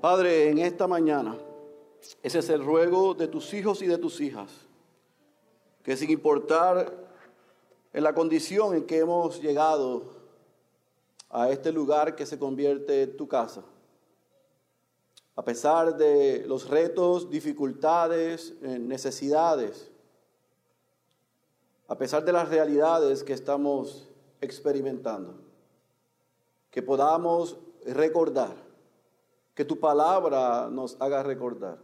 Padre, en esta mañana, ese es el ruego de tus hijos y de tus hijas, que sin importar en la condición en que hemos llegado a este lugar que se convierte en tu casa, a pesar de los retos, dificultades, eh, necesidades, a pesar de las realidades que estamos experimentando, que podamos recordar que tu palabra nos haga recordar.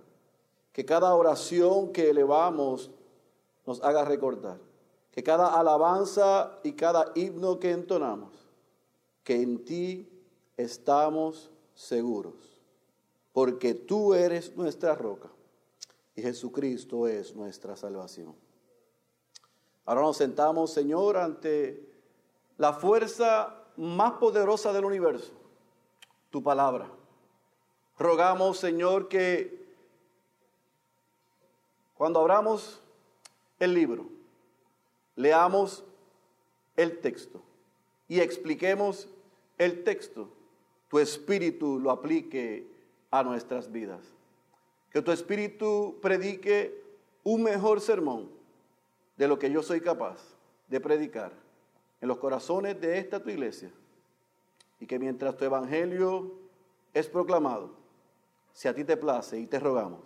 Que cada oración que elevamos nos haga recordar. Que cada alabanza y cada himno que entonamos, que en ti estamos seguros. Porque tú eres nuestra roca y Jesucristo es nuestra salvación. Ahora nos sentamos, Señor, ante la fuerza más poderosa del universo, tu palabra. Rogamos, Señor, que cuando abramos el libro, leamos el texto y expliquemos el texto, tu espíritu lo aplique a nuestras vidas. Que tu espíritu predique un mejor sermón de lo que yo soy capaz de predicar en los corazones de esta tu iglesia. Y que mientras tu evangelio es proclamado, si a ti te place y te rogamos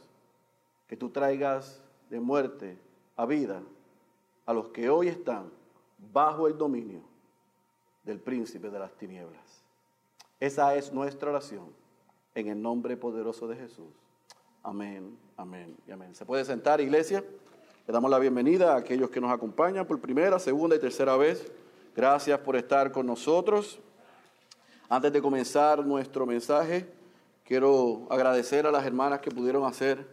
que tú traigas de muerte a vida a los que hoy están bajo el dominio del príncipe de las tinieblas. Esa es nuestra oración en el nombre poderoso de Jesús. Amén, amén y amén. ¿Se puede sentar, iglesia? Le damos la bienvenida a aquellos que nos acompañan por primera, segunda y tercera vez. Gracias por estar con nosotros. Antes de comenzar nuestro mensaje, Quiero agradecer a las hermanas que pudieron hacer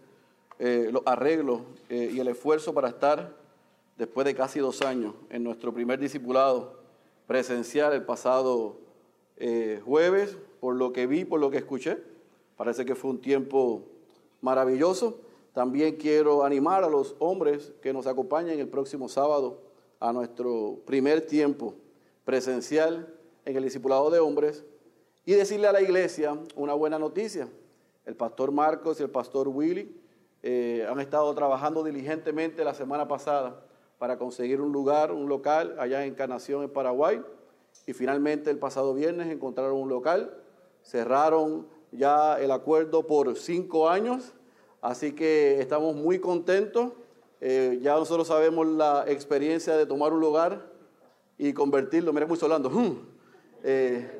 eh, los arreglos eh, y el esfuerzo para estar después de casi dos años en nuestro primer discipulado presencial el pasado eh, jueves, por lo que vi, por lo que escuché. Parece que fue un tiempo maravilloso. También quiero animar a los hombres que nos acompañen el próximo sábado a nuestro primer tiempo presencial en el discipulado de hombres y decirle a la iglesia una buena noticia. El pastor Marcos y el pastor Willy eh, han estado trabajando diligentemente la semana pasada para conseguir un lugar, un local allá en Encarnación, en Paraguay. Y finalmente el pasado viernes encontraron un local, cerraron ya el acuerdo por cinco años, así que estamos muy contentos. Eh, ya nosotros sabemos la experiencia de tomar un lugar y convertirlo, mira, muy solando, eh,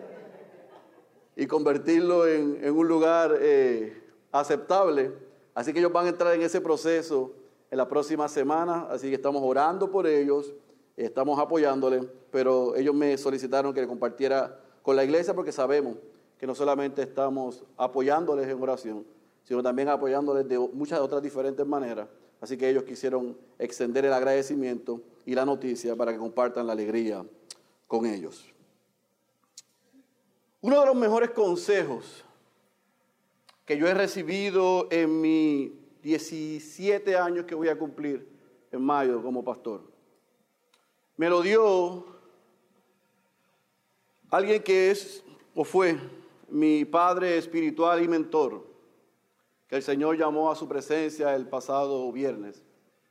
y convertirlo en, un lugar eh, aceptable. Así que ellos van a entrar en ese proceso en la próxima semana, así que estamos orando por ellos, estamos apoyándoles, pero ellos me solicitaron que le compartiera con la iglesia porque sabemos que no solamente estamos apoyándoles en oración, sino también apoyándoles de muchas otras diferentes maneras. Así que ellos quisieron extender el agradecimiento y la noticia para que compartan la alegría con ellos. Uno de los mejores consejos que yo he recibido en mis 17 años que voy a cumplir en mayo como pastor, me lo dio alguien que es o fue mi padre espiritual y mentor, que el Señor llamó a su presencia el pasado viernes,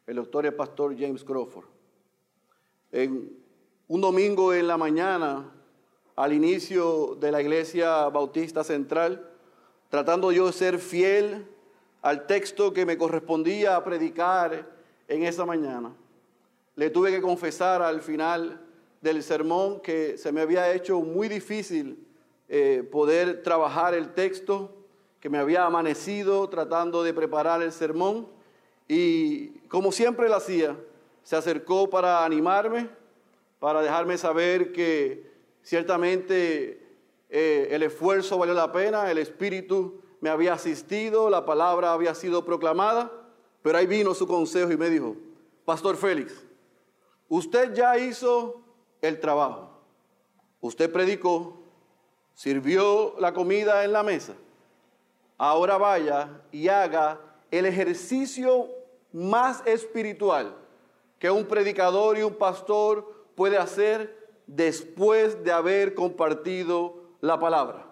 el doctor y pastor James Crawford. En un domingo en la mañana, al inicio de la iglesia bautista central, tratando yo de ser fiel al texto que me correspondía predicar en esa mañana. Le tuve que confesar al final del sermón que se me había hecho muy difícil eh, poder trabajar el texto, que me había amanecido tratando de preparar el sermón y como siempre lo hacía, se acercó para animarme, para dejarme saber que Ciertamente eh, el esfuerzo valió la pena, el Espíritu me había asistido, la palabra había sido proclamada, pero ahí vino su consejo y me dijo, Pastor Félix, usted ya hizo el trabajo, usted predicó, sirvió la comida en la mesa, ahora vaya y haga el ejercicio más espiritual que un predicador y un pastor puede hacer después de haber compartido la palabra.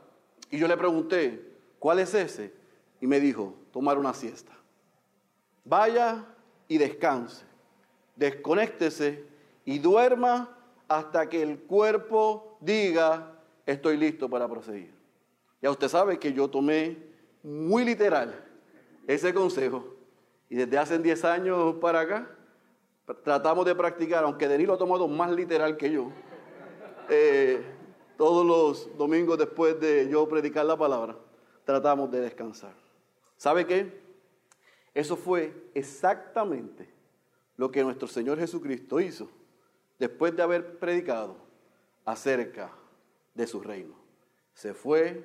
Y yo le pregunté, ¿cuál es ese? y me dijo, tomar una siesta. Vaya y descanse, desconéctese y duerma hasta que el cuerpo diga, estoy listo para proseguir. Ya usted sabe que yo tomé muy literal ese consejo y desde hace 10 años para acá tratamos de practicar, aunque Denis lo ha tomado más literal que yo, eh, todos los domingos después de yo predicar la palabra, tratamos de descansar. ¿Sabe qué? Eso fue exactamente lo que nuestro Señor Jesucristo hizo después de haber predicado acerca de su reino. Se fue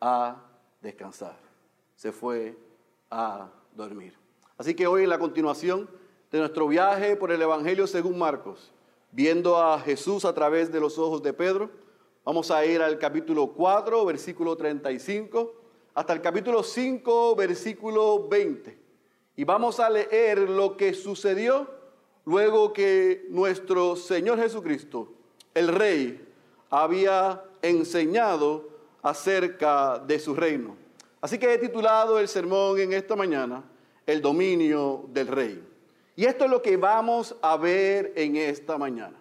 a descansar, se fue a dormir. Así que hoy en la continuación de nuestro viaje por el Evangelio según Marcos, viendo a Jesús a través de los ojos de Pedro, vamos a ir al capítulo 4, versículo 35, hasta el capítulo 5, versículo 20. Y vamos a leer lo que sucedió luego que nuestro Señor Jesucristo, el Rey, había enseñado acerca de su reino. Así que he titulado el sermón en esta mañana, El dominio del Rey. Y esto es lo que vamos a ver en esta mañana.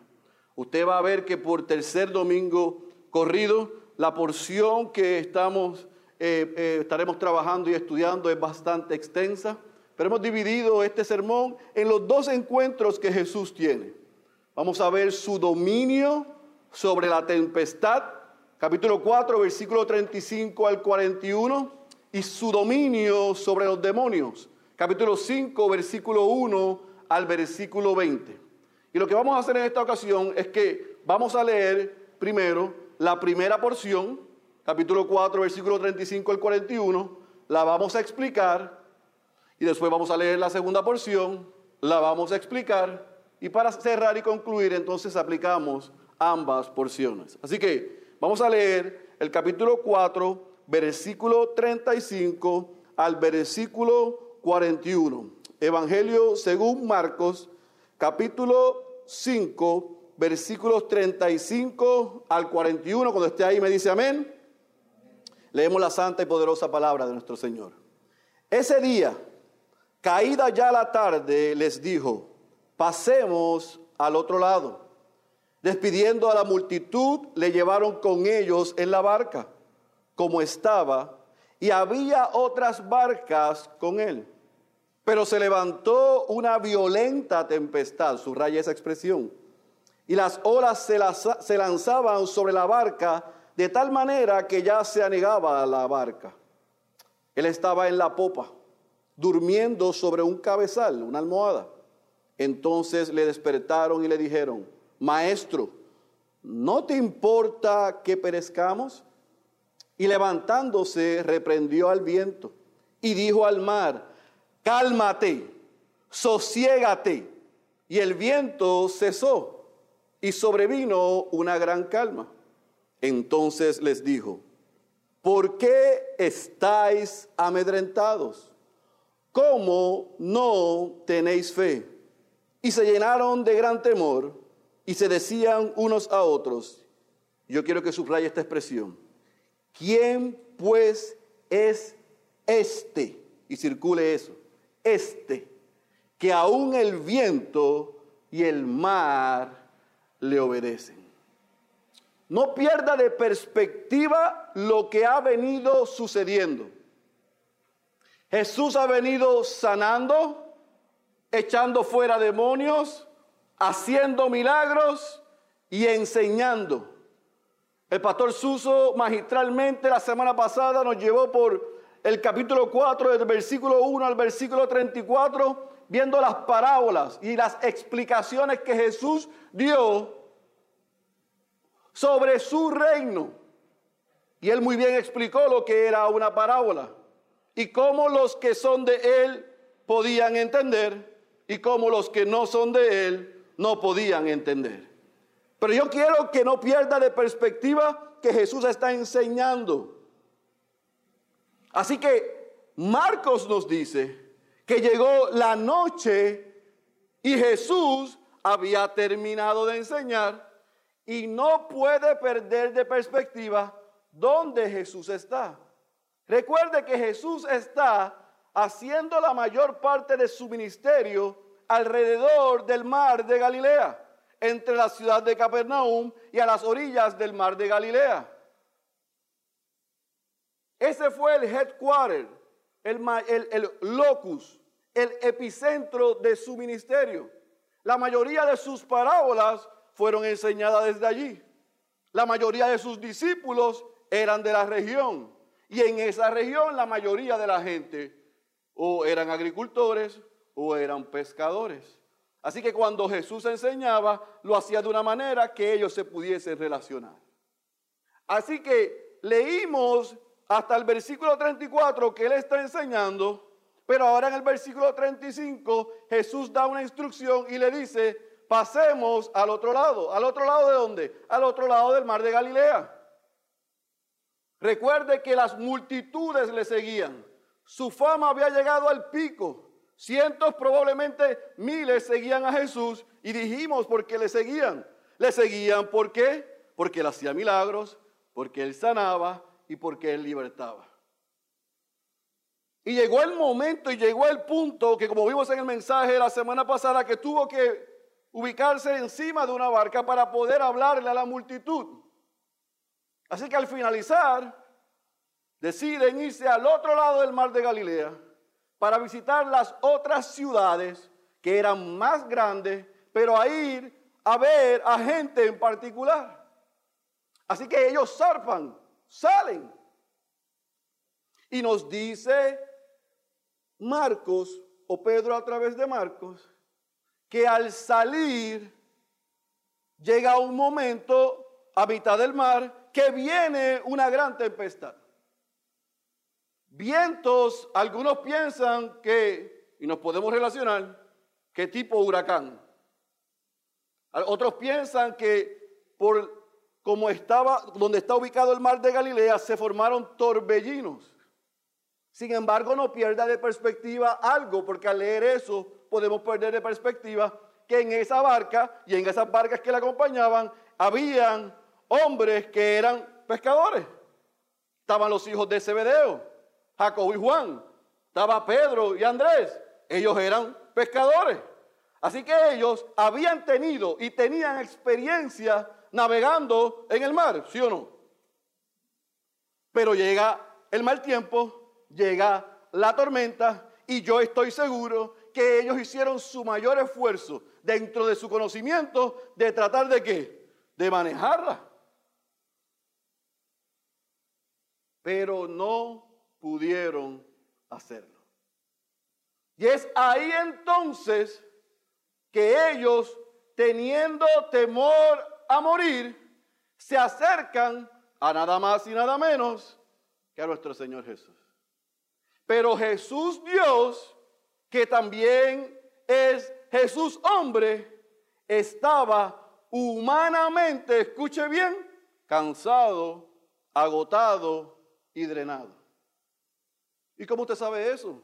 Usted va a ver que por tercer domingo corrido, la porción que estamos, eh, eh, estaremos trabajando y estudiando es bastante extensa, pero hemos dividido este sermón en los dos encuentros que Jesús tiene. Vamos a ver su dominio sobre la tempestad, capítulo 4, versículo 35 al 41, y su dominio sobre los demonios, capítulo 5, versículo 1 al versículo 20. Y lo que vamos a hacer en esta ocasión es que vamos a leer primero la primera porción, capítulo 4, versículo 35 al 41, la vamos a explicar y después vamos a leer la segunda porción, la vamos a explicar y para cerrar y concluir entonces aplicamos ambas porciones. Así que vamos a leer el capítulo 4, versículo 35 al versículo 41. Evangelio según Marcos, capítulo 5, versículos 35 al 41. Cuando esté ahí me dice amén. Leemos la santa y poderosa palabra de nuestro Señor. Ese día, caída ya la tarde, les dijo, pasemos al otro lado. Despidiendo a la multitud, le llevaron con ellos en la barca, como estaba, y había otras barcas con él. Pero se levantó una violenta tempestad, subraya esa expresión, y las olas se, lanzaban sobre la barca de tal manera que ya se anegaba la barca. Él estaba en la popa, durmiendo sobre un cabezal, una almohada. Entonces le despertaron y le dijeron, Maestro, ¿no te importa que perezcamos? Y levantándose reprendió al viento y dijo al mar, cálmate, sosiégate. Y el viento cesó y sobrevino una gran calma. Entonces les dijo, ¿por qué estáis amedrentados? ¿Cómo no tenéis fe? Y se llenaron de gran temor y se decían unos a otros, yo quiero que subraye esta expresión, ¿quién pues es este? Y circule eso este, que aún el viento y el mar le obedecen. No pierda de perspectiva lo que ha venido sucediendo. Jesús ha venido sanando, echando fuera demonios, haciendo milagros y enseñando. El pastor Suso magistralmente la semana pasada nos llevó por el capítulo 4, del versículo 1 al versículo 34, viendo las parábolas y las explicaciones que Jesús dio sobre su reino. Y él muy bien explicó lo que era una parábola y cómo los que son de él podían entender y cómo los que no son de él no podían entender. Pero yo quiero que no pierda de perspectiva que Jesús está enseñando. Así que Marcos nos dice que llegó la noche y Jesús había terminado de enseñar y no puede perder de perspectiva dónde Jesús está. Recuerde que Jesús está haciendo la mayor parte de su ministerio alrededor del mar de Galilea, entre la ciudad de Capernaum y a las orillas del mar de Galilea. Ese fue el headquarter, el, el, el locus, el epicentro de su ministerio. La mayoría de sus parábolas fueron enseñadas desde allí. La mayoría de sus discípulos eran de la región. Y en esa región la mayoría de la gente o eran agricultores o eran pescadores. Así que cuando Jesús enseñaba, lo hacía de una manera que ellos se pudiesen relacionar. Así que leímos hasta el versículo 34 que él está enseñando, pero ahora en el versículo 35 Jesús da una instrucción y le dice, pasemos al otro lado. ¿Al otro lado de dónde? Al otro lado del mar de Galilea. Recuerde que las multitudes le seguían. Su fama había llegado al pico. Cientos, probablemente miles, seguían a Jesús y dijimos por qué le seguían. Le seguían ¿por qué? Porque él hacía milagros, porque él sanaba y porque él libertaba. Y llegó el momento y llegó el punto que como vimos en el mensaje de la semana pasada, que tuvo que ubicarse encima de una barca para poder hablarle a la multitud. Así que al finalizar, deciden irse al otro lado del mar de Galilea para visitar las otras ciudades que eran más grandes, pero a ir a ver a gente en particular. Así que ellos zarpan, salen. Y nos dice Marcos, o Pedro a través de Marcos, que al salir llega un momento a mitad del mar que viene una gran tempestad. Vientos, algunos piensan que, y nos podemos relacionar, qué tipo huracán. Otros piensan que por como estaba, donde está ubicado el mar de Galilea, se formaron torbellinos. Sin embargo, no pierda de perspectiva algo, porque al leer eso podemos perder de perspectiva que en esa barca y en esas barcas que la acompañaban, habían hombres que eran pescadores. Estaban los hijos de Zebedeo, Jacob y Juan. Estaba Pedro y Andrés. Ellos eran pescadores. Así que ellos habían tenido y tenían experiencia navegando en el mar, ¿sí o no? Pero llega el mal tiempo, llega la tormenta y yo estoy seguro que ellos hicieron su mayor esfuerzo dentro de su conocimiento de tratar de qué? De manejarla. Pero no pudieron hacerlo. Y es ahí entonces que ellos, teniendo temor a morir, se acercan a nada más y nada menos que a nuestro Señor Jesús. Pero Jesús Dios que también es Jesús hombre, estaba humanamente, escuche bien, cansado, agotado y drenado. ¿Y cómo usted sabe eso?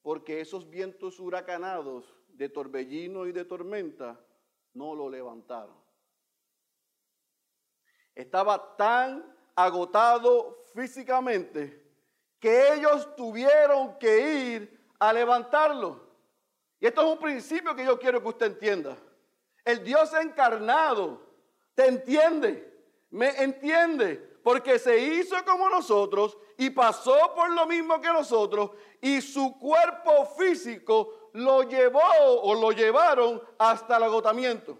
Porque esos vientos huracanados de torbellino y de tormenta no lo levantaron. Estaba tan agotado físicamente que ellos tuvieron que ir a levantarlo. Y esto es un principio que yo quiero que usted entienda. El Dios encarnado te entiende, me entiende, porque se hizo como nosotros y pasó por lo mismo que nosotros y su cuerpo físico lo llevó o lo llevaron hasta el agotamiento.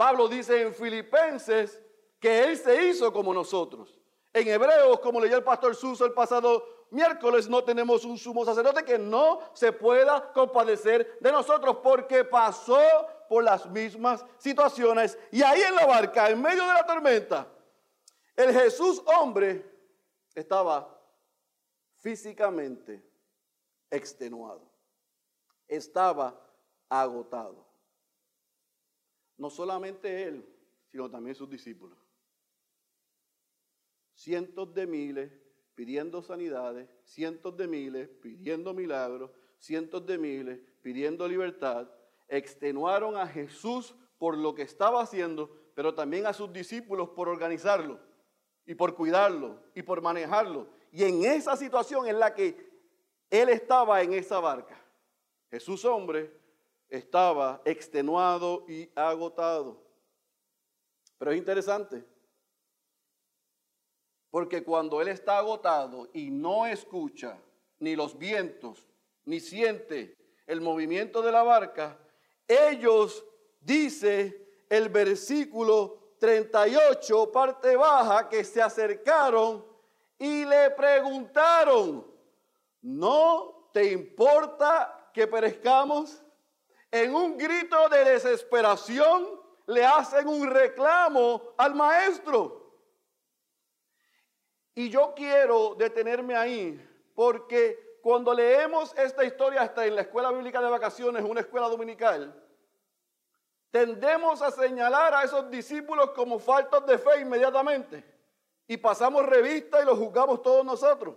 Pablo dice en Filipenses que Él se hizo como nosotros. En Hebreos, como leyó el pastor Suso el pasado miércoles, no tenemos un sumo sacerdote que no se pueda compadecer de nosotros porque pasó por las mismas situaciones. Y ahí en la barca, en medio de la tormenta, el Jesús hombre estaba físicamente extenuado. Estaba agotado. No solamente él, sino también sus discípulos cientos de miles pidiendo sanidades, cientos de miles pidiendo milagros, cientos de miles pidiendo libertad, extenuaron a Jesús por lo que estaba haciendo, pero también a sus discípulos por organizarlo. y por cuidarlo y por manejarlo. Y en esa situación en la que él estaba en esa barca, Jesús hombre estaba extenuado y agotado. Pero es interesante, porque cuando él está agotado y no escucha ni los vientos, ni siente el movimiento de la barca, ellos, dice el versículo 38, parte baja, que se acercaron y le preguntaron, ¿no te importa que perezcamos? En un grito de desesperación le hacen un reclamo al maestro. Y yo quiero detenerme ahí porque cuando leemos esta historia hasta en la escuela bíblica de vacaciones, una escuela dominical, tendemos a señalar a esos discípulos como faltos de fe inmediatamente y pasamos revista y los juzgamos todos nosotros.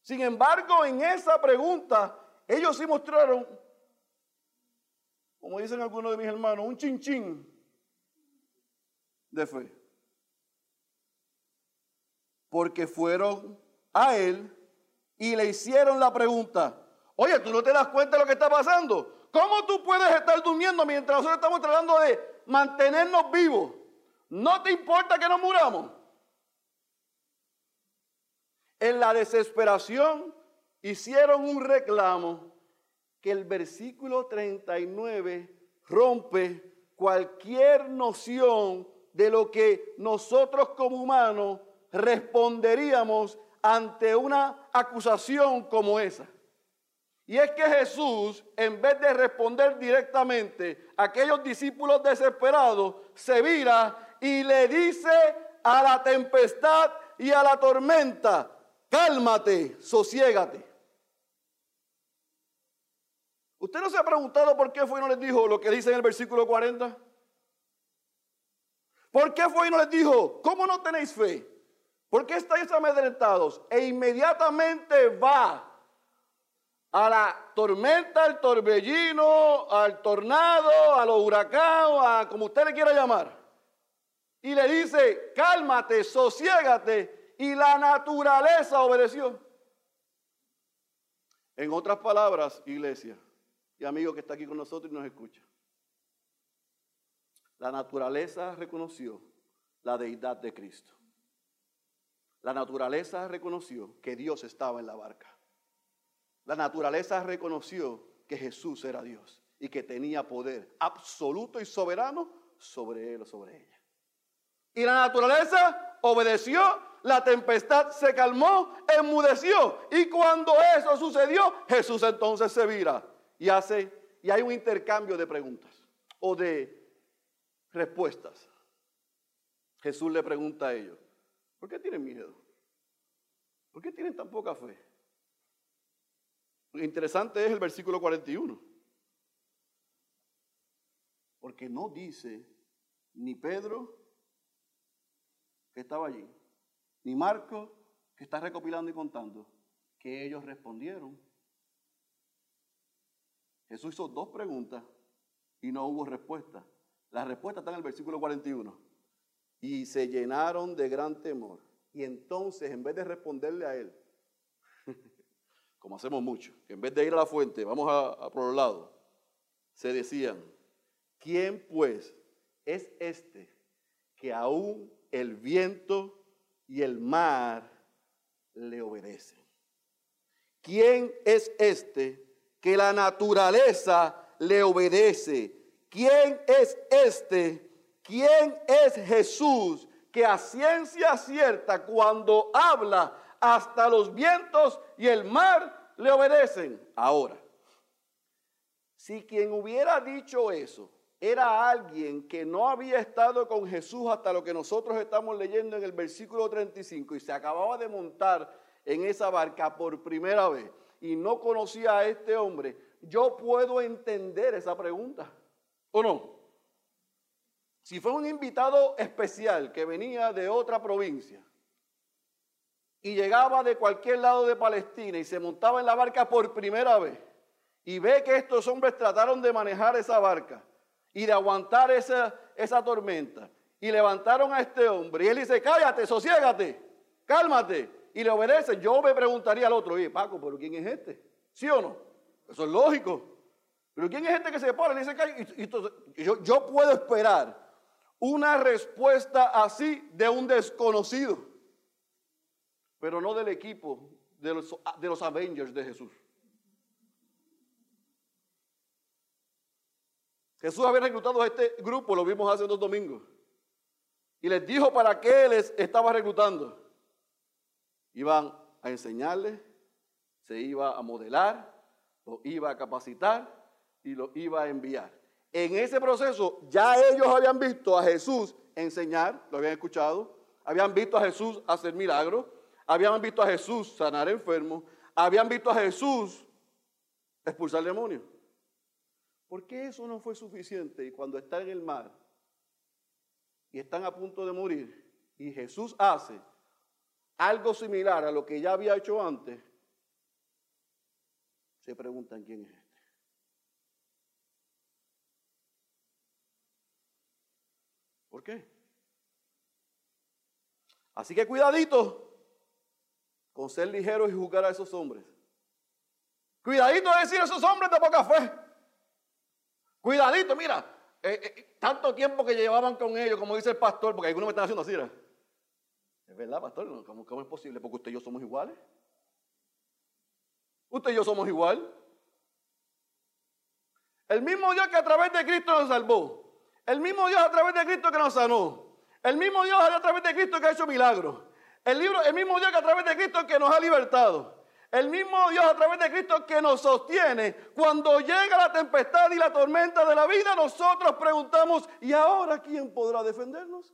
Sin embargo, en esa pregunta, ellos sí mostraron, como dicen algunos de mis hermanos, un chinchín de fe. Porque fueron a él y le hicieron la pregunta, oye, ¿tú no te das cuenta de lo que está pasando? ¿Cómo tú puedes estar durmiendo mientras nosotros estamos tratando de mantenernos vivos? ¿No te importa que nos muramos? En la desesperación hicieron un reclamo que el versículo 39 rompe cualquier noción de lo que nosotros como humanos responderíamos ante una acusación como esa. Y es que Jesús, en vez de responder directamente a aquellos discípulos desesperados, se vira y le dice a la tempestad y a la tormenta, cálmate, sosiégate. ¿Usted no se ha preguntado por qué fue y no les dijo lo que dice en el versículo 40? ¿Por qué fue y no les dijo, ¿cómo no tenéis fe? ¿Por qué estáis amedrentados? E inmediatamente va a la tormenta, al torbellino, al tornado, a los huracanes, a como usted le quiera llamar. Y le dice, cálmate, sosiégate. Y la naturaleza obedeció. En otras palabras, iglesia y amigo que está aquí con nosotros y nos escucha. La naturaleza reconoció la deidad de Cristo. La naturaleza reconoció que Dios estaba en la barca. La naturaleza reconoció que Jesús era Dios y que tenía poder absoluto y soberano sobre él o sobre ella. Y la naturaleza obedeció, la tempestad se calmó, enmudeció. Y cuando eso sucedió, Jesús entonces se vira y hace, y hay un intercambio de preguntas o de respuestas. Jesús le pregunta a ellos, ¿por qué tienen miedo? ¿Por qué tienen tan poca fe? Lo interesante es el versículo 41. Porque no dice ni Pedro que estaba allí, ni Marco que está recopilando y contando, que ellos respondieron. Jesús hizo dos preguntas y no hubo respuesta. La respuesta está en el versículo 41. Y se llenaron de gran temor. Y entonces, en vez de responderle a él, como hacemos mucho, que en vez de ir a la fuente, vamos a, por los lados, se decían, ¿quién pues es este que aún el viento y el mar le obedecen? ¿Quién es este que la naturaleza le obedece? ¿quién es este? ¿Quién es Jesús que a ciencia cierta cuando habla hasta los vientos y el mar le obedecen? Ahora, si quien hubiera dicho eso era alguien que no había estado con Jesús hasta lo que nosotros estamos leyendo en el versículo 35 y se acababa de montar en esa barca por primera vez y no conocía a este hombre, yo puedo entender esa pregunta. ¿O no? Si fue un invitado especial que venía de otra provincia y llegaba de cualquier lado de Palestina y se montaba en la barca por primera vez y ve que estos hombres trataron de manejar esa barca y de aguantar esa, esa tormenta y levantaron a este hombre. Y él dice, cállate, sosiégate, cálmate. Y le obedecen. Yo me preguntaría al otro, oye, Paco, ¿pero quién es este? ¿Sí o no? Eso es lógico. Pero ¿quién es este que se? Y dice, yo, yo puedo esperar una respuesta así de un desconocido, pero no del equipo de los, de los Avengers de Jesús. Jesús había reclutado a este grupo, lo vimos hace dos domingos. Y les dijo para qué les estaba reclutando. Iban a enseñarles, se iba a modelar, lo iba a capacitar y lo iba a enviar. En ese proceso ya ellos habían visto a Jesús enseñar, lo habían escuchado, habían visto a Jesús hacer milagros, habían visto a Jesús sanar enfermos, habían visto a Jesús expulsar demonios. ¿Por qué eso no fue suficiente? Y cuando están en el mar y están a punto de morir y Jesús hace algo similar a lo que ya había hecho antes, se preguntan quién es este. ¿Por qué? Así que cuidadito con ser ligeros y juzgar a esos hombres. Cuidadito de decir a esos hombres de poca fe. Cuidadito, mira, eh, eh, tanto tiempo que llevaban con ellos, como dice el pastor, porque algunos me están haciendo así. Es verdad, pastor, ¿Cómo, ¿cómo, es posible? Porque usted y yo somos iguales. Usted y yo somos igual. El mismo Dios que a través de Cristo nos salvó. El mismo Dios a través de Cristo que nos sanó. El mismo Dios a través de Cristo que ha hecho milagros. El, libro, el mismo Dios que a través de Cristo que nos ha libertado. El mismo Dios a través de Cristo que nos sostiene. Cuando llega la tempestad y la tormenta de la vida, nosotros preguntamos, ¿y ahora quién podrá defendernos?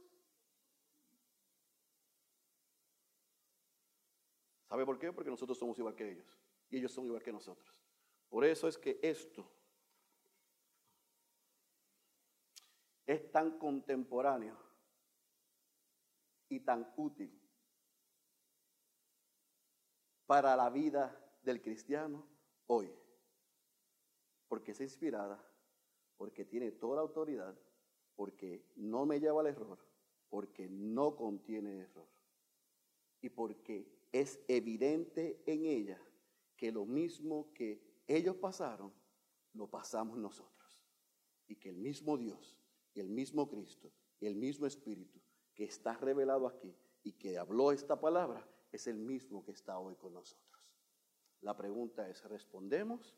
¿Sabe por qué? Porque nosotros somos igual que ellos. Y ellos son igual que nosotros. Por eso es que esto es tan contemporáneo y tan útil para la vida del cristiano hoy. Porque es inspirada, porque tiene toda la autoridad, porque no me lleva al error, porque no contiene error. Y porque es evidente en ella que lo mismo que ellos pasaron, lo pasamos nosotros. Y que el mismo Dios, el mismo Cristo, el mismo Espíritu que está revelado aquí y que habló esta palabra, es el mismo que está hoy con nosotros. La pregunta es, ¿respondemos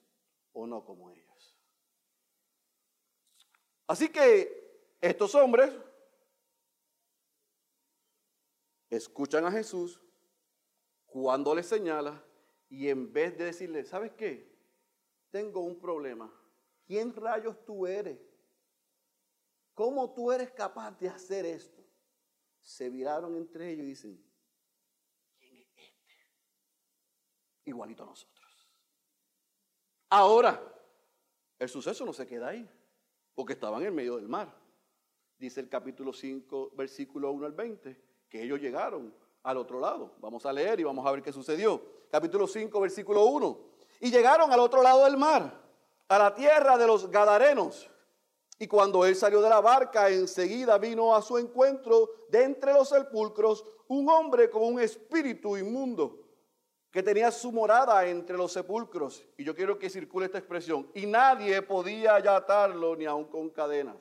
o no como ellos? Así que estos hombres escuchan a Jesús cuando les señala y en vez de decirle, ¿sabes qué? Tengo un problema. ¿Quién rayos tú eres? ¿Cómo tú eres capaz de hacer esto? Se viraron entre ellos y dicen, igualito a nosotros. Ahora, el suceso no se queda ahí, porque estaban en medio del mar. Dice el capítulo 5, versículo 1 al 20, que ellos llegaron al otro lado. Vamos a leer y vamos a ver qué sucedió. Capítulo 5, versículo 1. Y llegaron al otro lado del mar, a la tierra de los Gadarenos. Y cuando él salió de la barca, enseguida vino a su encuentro de entre los sepulcros un hombre con un espíritu inmundo que tenía su morada entre los sepulcros. Y yo quiero que circule esta expresión. Y nadie podía ya atarlo ni aun con cadenas.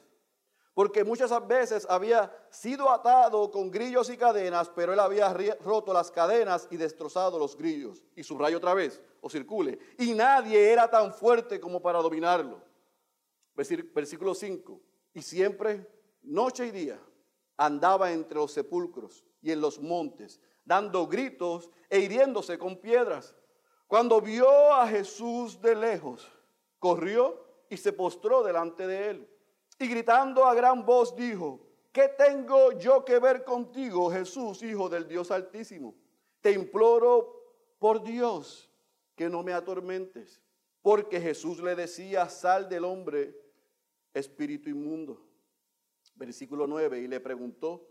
Porque muchas veces había sido atado con grillos y cadenas, pero él había roto las cadenas y destrozado los grillos. Y subrayo otra vez, o circule. Y nadie era tan fuerte como para dominarlo. Versículo 5. Y siempre, noche y día, andaba entre los sepulcros y en los montes, dando gritos e hiriéndose con piedras. Cuando vio a Jesús de lejos, corrió y se postró delante de él. Y gritando a gran voz dijo, ¿qué tengo yo que ver contigo, Jesús, Hijo del Dios Altísimo? Te imploro por Dios que no me atormentes. Porque Jesús le decía, sal del hombre, espíritu inmundo. Versículo 9, y le preguntó,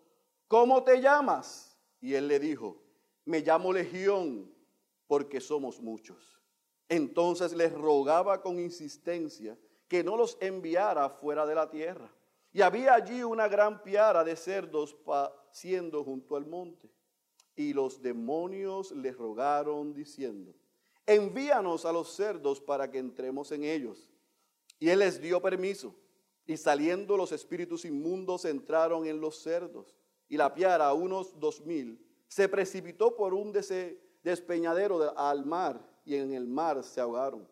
¿cómo te llamas? Y él le dijo, me llamo Legión porque somos muchos. Entonces les rogaba con insistencia que no los enviara fuera de la tierra. Y había allí una gran piara de cerdos paciendo junto al monte. Y los demonios le rogaron diciendo, envíanos a los cerdos para que entremos en ellos. Y él les dio permiso. Y saliendo los espíritus inmundos entraron en los cerdos. Y la piara, unos dos mil, se precipitó por un despeñadero al mar y en el mar se ahogaron.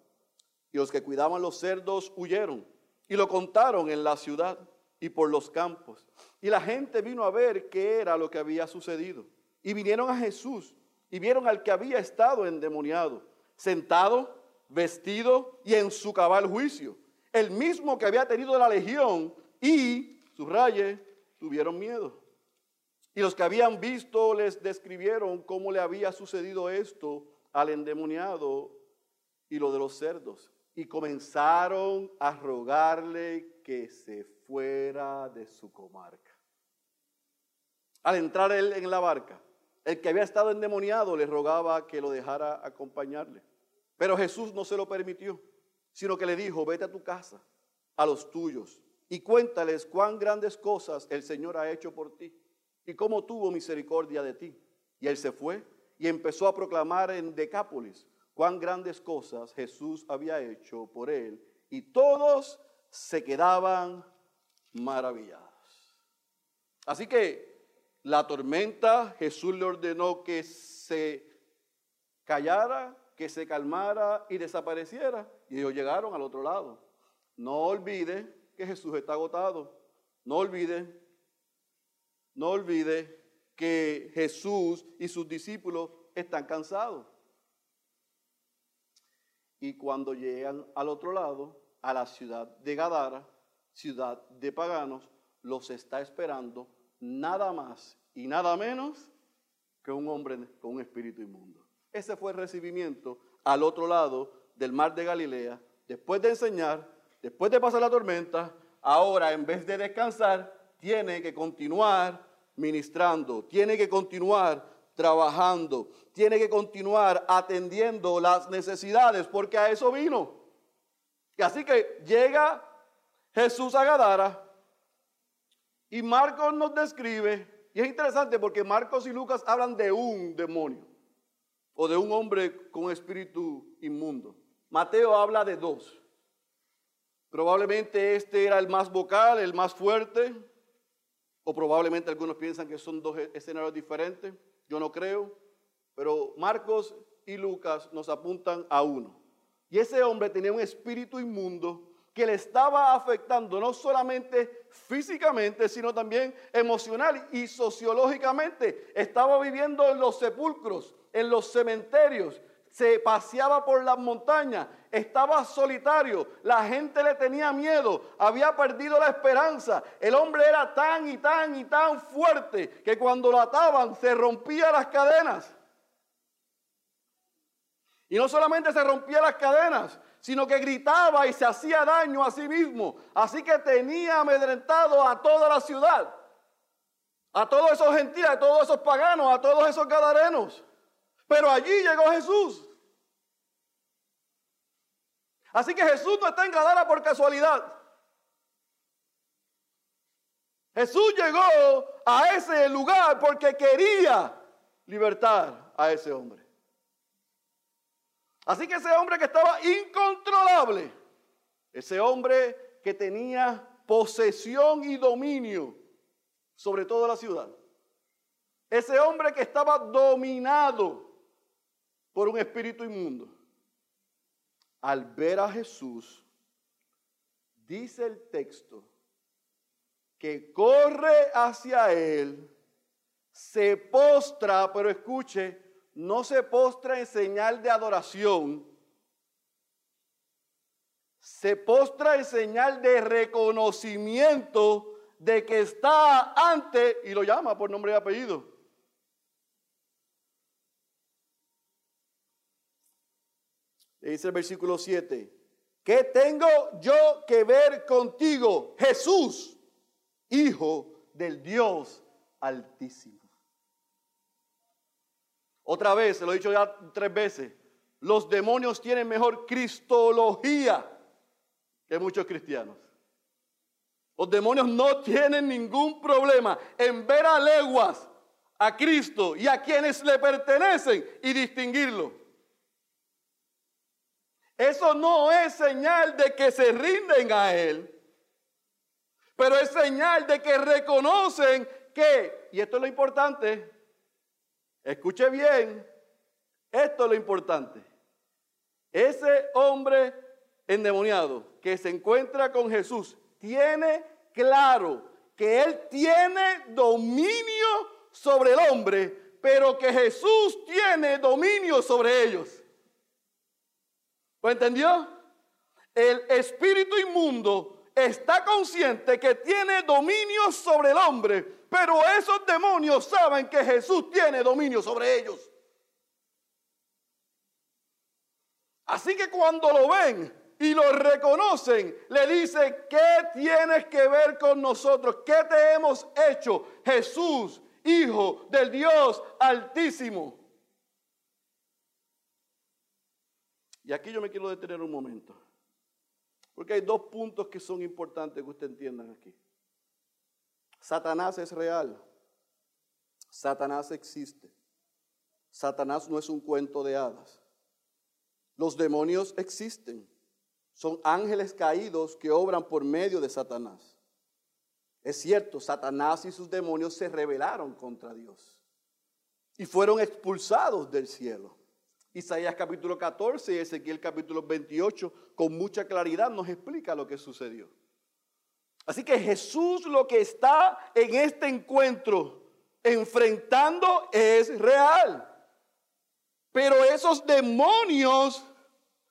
Y los que cuidaban los cerdos huyeron y lo contaron en la ciudad y por los campos. Y la gente vino a ver qué era lo que había sucedido. Y vinieron a Jesús y vieron al que había estado endemoniado, sentado, vestido y en su cabal juicio. El mismo que había tenido la legión y, subraye, tuvieron miedo. Y los que habían visto les describieron cómo le había sucedido esto al endemoniado y lo de los cerdos. Y comenzaron a rogarle que se fuera de su comarca. Al entrar él en la barca, el que había estado endemoniado le rogaba que lo dejara acompañarle. Pero Jesús no se lo permitió, sino que le dijo, vete a tu casa, a los tuyos, y cuéntales cuán grandes cosas el Señor ha hecho por ti y cómo tuvo misericordia de ti. Y él se fue y empezó a proclamar en Decápolis cuán grandes cosas Jesús había hecho por él. Y todos se quedaban maravillados. Así que la tormenta, Jesús le ordenó que se callara, que se calmara y desapareciera. Y ellos llegaron al otro lado. No olvide que Jesús está agotado. No olvide no olvide que Jesús y sus discípulos están cansados. Y cuando llegan al otro lado, a la ciudad de Gadara, ciudad de paganos, los está esperando nada más y nada menos que un hombre con un espíritu inmundo. Ese fue el recibimiento al otro lado del mar de Galilea, después de enseñar, después de pasar la tormenta, ahora en vez de descansar, tiene que continuar ministrando, tiene que continuar trabajando, tiene que continuar atendiendo las necesidades, porque a eso vino. Y así que llega Jesús a Gadara y Marcos nos describe, y es interesante porque Marcos y Lucas hablan de un demonio o de un hombre con espíritu inmundo. Mateo habla de dos. Probablemente este era el más vocal, el más fuerte, o probablemente algunos piensan que son dos escenarios diferentes. Yo no creo. Pero Marcos y Lucas nos apuntan a uno. Y ese hombre tenía un espíritu inmundo que le estaba afectando no solamente físicamente, sino también emocional y sociológicamente. Estaba viviendo en los sepulcros, en los cementerios, se paseaba por las montañas, estaba solitario, la gente le tenía miedo, había perdido la esperanza. El hombre era tan y tan y tan fuerte que cuando lo ataban se rompía las cadenas. Y no solamente se rompía las cadenas, sino que gritaba y se hacía daño a sí mismo. Así que tenía amedrentado a toda la ciudad, a todos esos gentiles, a todos esos paganos, a todos esos gadarenos. Pero allí llegó Jesús. Así que Jesús no está en Gadara por casualidad. Jesús llegó a ese lugar porque quería libertar a ese hombre. Así que ese hombre que estaba incontrolable, ese hombre que tenía posesión y dominio sobre toda la ciudad, ese hombre que estaba dominado por un espíritu inmundo, al ver a Jesús, dice el texto, que corre hacia él, se postra, pero escuche, no se postra en señal de adoración, se postra en señal de reconocimiento de que está ante, y lo llama por nombre y apellido, dice el versículo 7, ¿qué tengo yo que ver contigo, Jesús, Hijo del Dios Altísimo? Otra vez, se lo he dicho ya tres veces, los demonios tienen mejor cristología que muchos cristianos. Los demonios no tienen ningún problema en ver a leguas a Cristo y a quienes le pertenecen y distinguirlo. Eso no es señal de que se rinden a Él, pero es señal de que reconocen que, y esto es lo importante, escuche bien, esto es lo importante, ese hombre endemoniado que se encuentra con Jesús tiene claro que Él tiene dominio sobre el hombre, pero que Jesús tiene dominio sobre ellos. ¿Lo entendió? El espíritu inmundo está consciente que tiene dominio sobre el hombre, pero esos demonios saben que Jesús tiene dominio sobre ellos. Así que cuando lo ven y lo reconocen, le dice, ¿qué tienes que ver con nosotros? ¿Qué te hemos hecho? Jesús, Hijo del Dios Altísimo. Y aquí yo me quiero detener un momento. Porque hay dos puntos que son importantes que ustedes entiendan aquí. Satanás es real. Satanás existe. Satanás no es un cuento de hadas. Los demonios existen. Son ángeles caídos que obran por medio de Satanás. Es cierto, Satanás y sus demonios se rebelaron contra Dios y fueron expulsados del cielo. Isaías capítulo 14 y Ezequiel capítulo 28 con mucha claridad nos explica lo que sucedió. Así que Jesús lo que está en este encuentro enfrentando es real. Pero esos demonios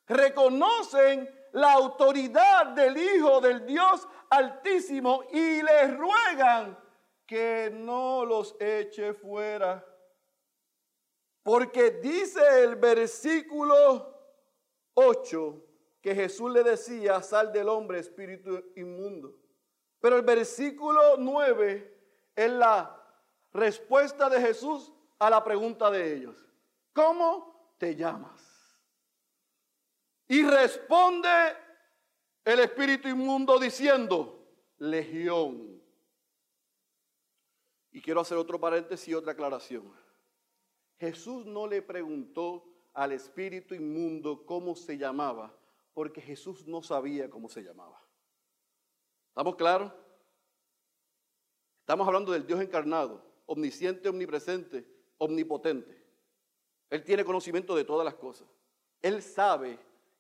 reconocen la autoridad del Hijo del Dios Altísimo y le ruegan que no los eche fuera. Porque dice el versículo 8 que Jesús le decía, sal del hombre espíritu inmundo. Pero el versículo 9 es la respuesta de Jesús a la pregunta de ellos. ¿Cómo te llamas? Y responde el espíritu inmundo diciendo, legión. Y quiero hacer otro paréntesis y otra aclaración. Jesús no le preguntó al espíritu inmundo cómo se llamaba, porque Jesús no sabía cómo se llamaba. ¿Estamos claros? Estamos hablando del Dios encarnado, omnisciente, omnipresente, omnipotente. Él tiene conocimiento de todas las cosas. Él sabe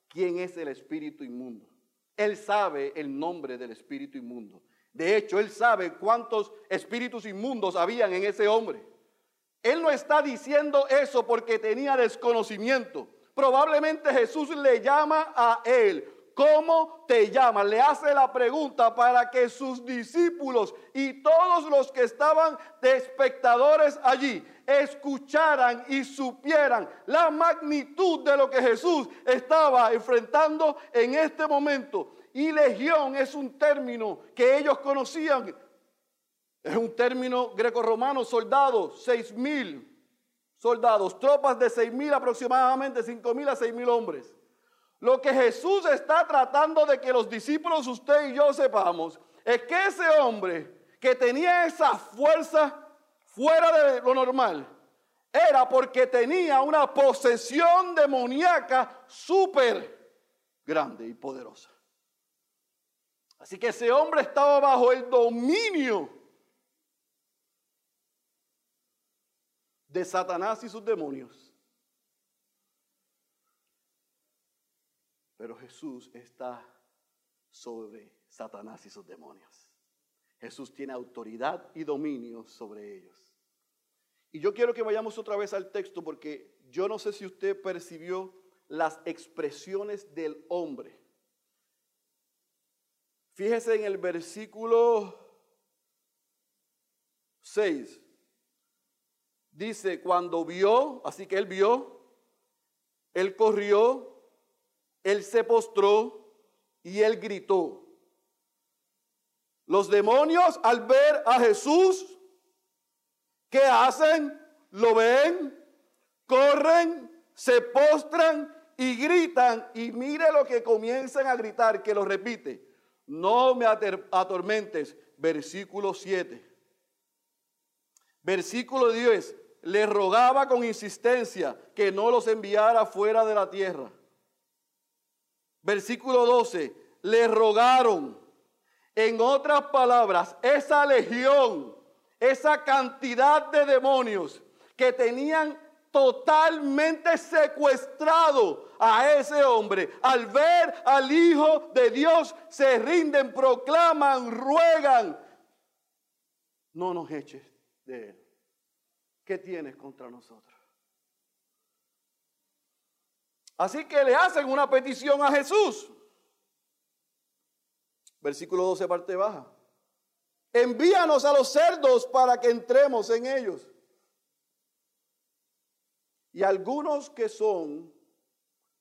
quién es el espíritu inmundo. Él sabe el nombre del espíritu inmundo. De hecho, él sabe cuántos espíritus inmundos habían en ese hombre. Él no está diciendo eso porque tenía desconocimiento. Probablemente Jesús le llama a él. ¿Cómo te llamas? Le hace la pregunta para que sus discípulos y todos los que estaban de espectadores allí escucharan y supieran la magnitud de lo que Jesús estaba enfrentando en este momento. Y legión es un término que ellos conocían es un término greco-romano, soldados, seis mil soldados, tropas de seis mil aproximadamente, cinco mil a seis mil hombres. Lo que Jesús está tratando de que los discípulos, usted y yo sepamos, es que ese hombre que tenía esa fuerza fuera de lo normal, era porque tenía una posesión demoníaca súper grande y poderosa. Así que ese hombre estaba bajo el dominio de Satanás y sus demonios. Pero Jesús está sobre Satanás y sus demonios. Jesús tiene autoridad y dominio sobre ellos. Y yo quiero que vayamos otra vez al texto porque yo no sé si usted percibió las expresiones del hombre. Fíjese en el versículo 6 dice, cuando vio, así que él vio, él corrió, él se postró y él gritó. Los demonios al ver a Jesús, ¿qué hacen? Lo ven, corren, se postran y gritan. Y mire lo que comienzan a gritar, que lo repite. no me atormentes. Versículo 7. Versículo 10. Le rogaba con insistencia que no los enviara fuera de la tierra. Versículo 12. Le rogaron. En otras palabras, esa legión, esa cantidad de demonios que tenían totalmente secuestrado a ese hombre. Al ver al Hijo de Dios, se rinden, proclaman, ruegan. No nos eches de él. ¿Qué tienes contra nosotros? Así que le hacen una petición a Jesús. Versículo 12, parte baja. Envíanos a los cerdos para que entremos en ellos. Y algunos que son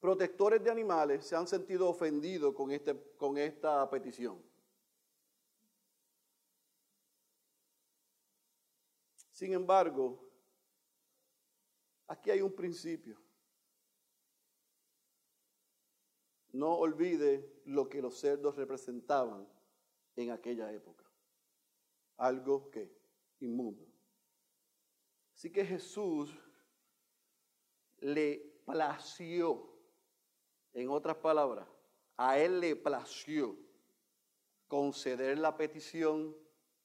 protectores de animales se han sentido ofendidos con, este, con esta petición. Sin embargo, aquí hay un principio. No olvide lo que los cerdos representaban en aquella época. Algo que inmundo. Así que Jesús le plació, en otras palabras, a él le plació conceder la petición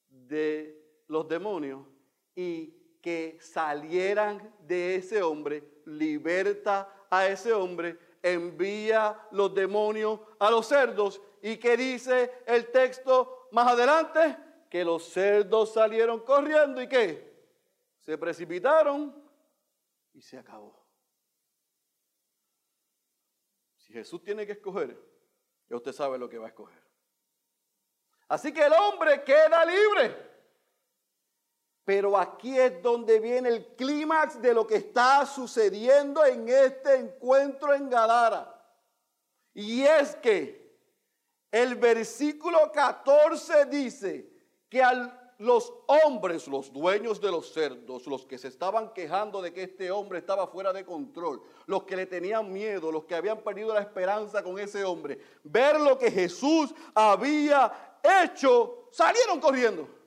de los demonios y que salieran de ese hombre, liberta a ese hombre, envía los demonios a los cerdos y que dice el texto más adelante que los cerdos salieron corriendo y que se precipitaron y se acabó. Si Jesús tiene que escoger, ya usted sabe lo que va a escoger. Así que el hombre queda libre. Pero aquí es donde viene el clímax de lo que está sucediendo en este encuentro en Gadara. Y es que el versículo 14 dice que al los hombres, los dueños de los cerdos, los que se estaban quejando de que este hombre estaba fuera de control, los que le tenían miedo, los que habían perdido la esperanza con ese hombre, ver lo que Jesús había hecho, salieron corriendo.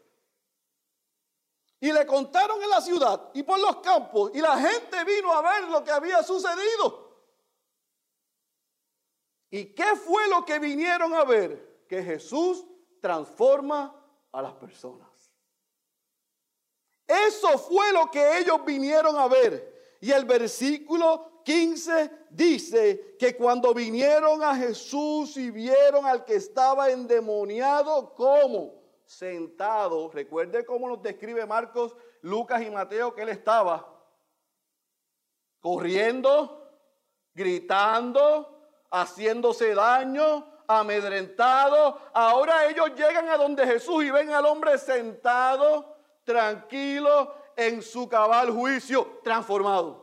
Y le contaron en la ciudad y por los campos y la gente vino a ver lo que había sucedido. ¿Y qué fue lo que vinieron a ver? Que Jesús transforma a las personas. Eso fue lo que ellos vinieron a ver. Y el versículo 15 dice que cuando vinieron a Jesús y vieron al que estaba endemoniado, como sentado, recuerde cómo nos describe Marcos, Lucas y Mateo que él estaba corriendo, gritando, haciéndose daño, amedrentado. Ahora ellos llegan a donde Jesús y ven al hombre sentado tranquilo en su cabal juicio, transformado.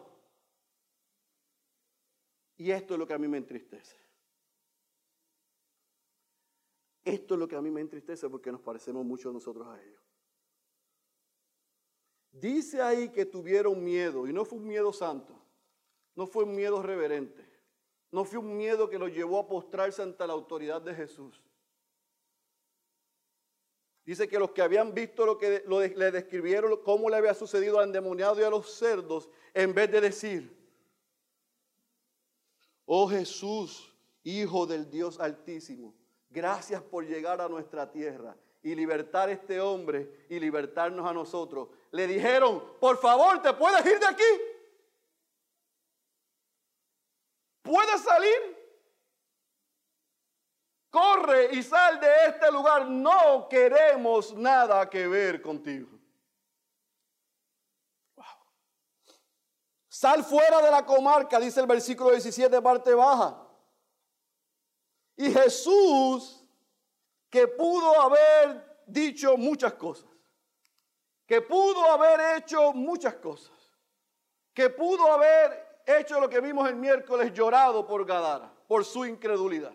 Y esto es lo que a mí me entristece. Esto es lo que a mí me entristece porque nos parecemos mucho nosotros a ellos. Dice ahí que tuvieron miedo y no fue un miedo santo, no fue un miedo reverente, no fue un miedo que los llevó a postrarse ante la autoridad de Jesús. Dice que los que habían visto lo que le describieron, cómo le había sucedido al endemoniado y a los cerdos, en vez de decir, oh Jesús, Hijo del Dios Altísimo, gracias por llegar a nuestra tierra y libertar a este hombre y libertarnos a nosotros. Le dijeron, por favor, ¿te puedes ir de aquí? ¿Puedes salir? corre y sal de este lugar, no queremos nada que ver contigo. Sal fuera de la comarca, dice el versículo 17, parte baja. Y Jesús, que pudo haber dicho muchas cosas, que pudo haber hecho muchas cosas, que pudo haber hecho lo que vimos el miércoles, llorado por Gadara, por su incredulidad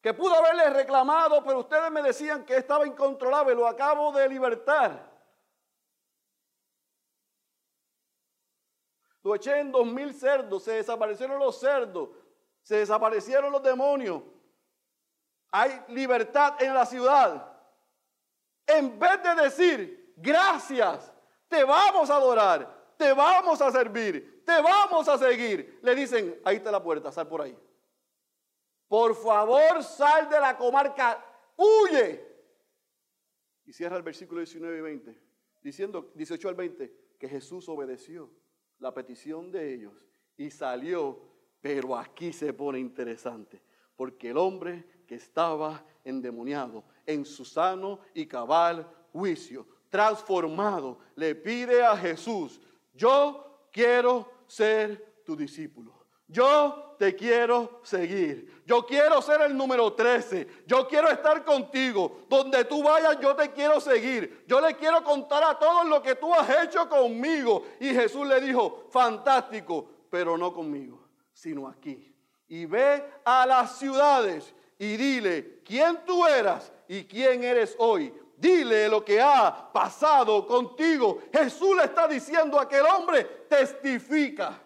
que pudo haberle reclamado, pero ustedes me decían que estaba incontrolable, lo acabo de libertar. Lo eché en dos mil cerdos, se desaparecieron los cerdos, se desaparecieron los demonios. Hay libertad en la ciudad. En vez de decir, gracias, te vamos a adorar, te vamos a servir, te vamos a seguir, le dicen, ahí está la puerta, sal por ahí. Por favor, sal de la comarca, huye. Y cierra el versículo 19 y 20, diciendo 18 al 20, que Jesús obedeció la petición de ellos y salió, pero aquí se pone interesante, porque el hombre que estaba endemoniado en su sano y cabal juicio, transformado, le pide a Jesús, yo quiero ser tu discípulo. Yo te quiero seguir. Yo quiero ser el número 13. Yo quiero estar contigo. Donde tú vayas, yo te quiero seguir. Yo le quiero contar a todos lo que tú has hecho conmigo. Y Jesús le dijo, fantástico, pero no conmigo, sino aquí. Y ve a las ciudades y dile quién tú eras y quién eres hoy. Dile lo que ha pasado contigo. Jesús le está diciendo a aquel hombre, testifica.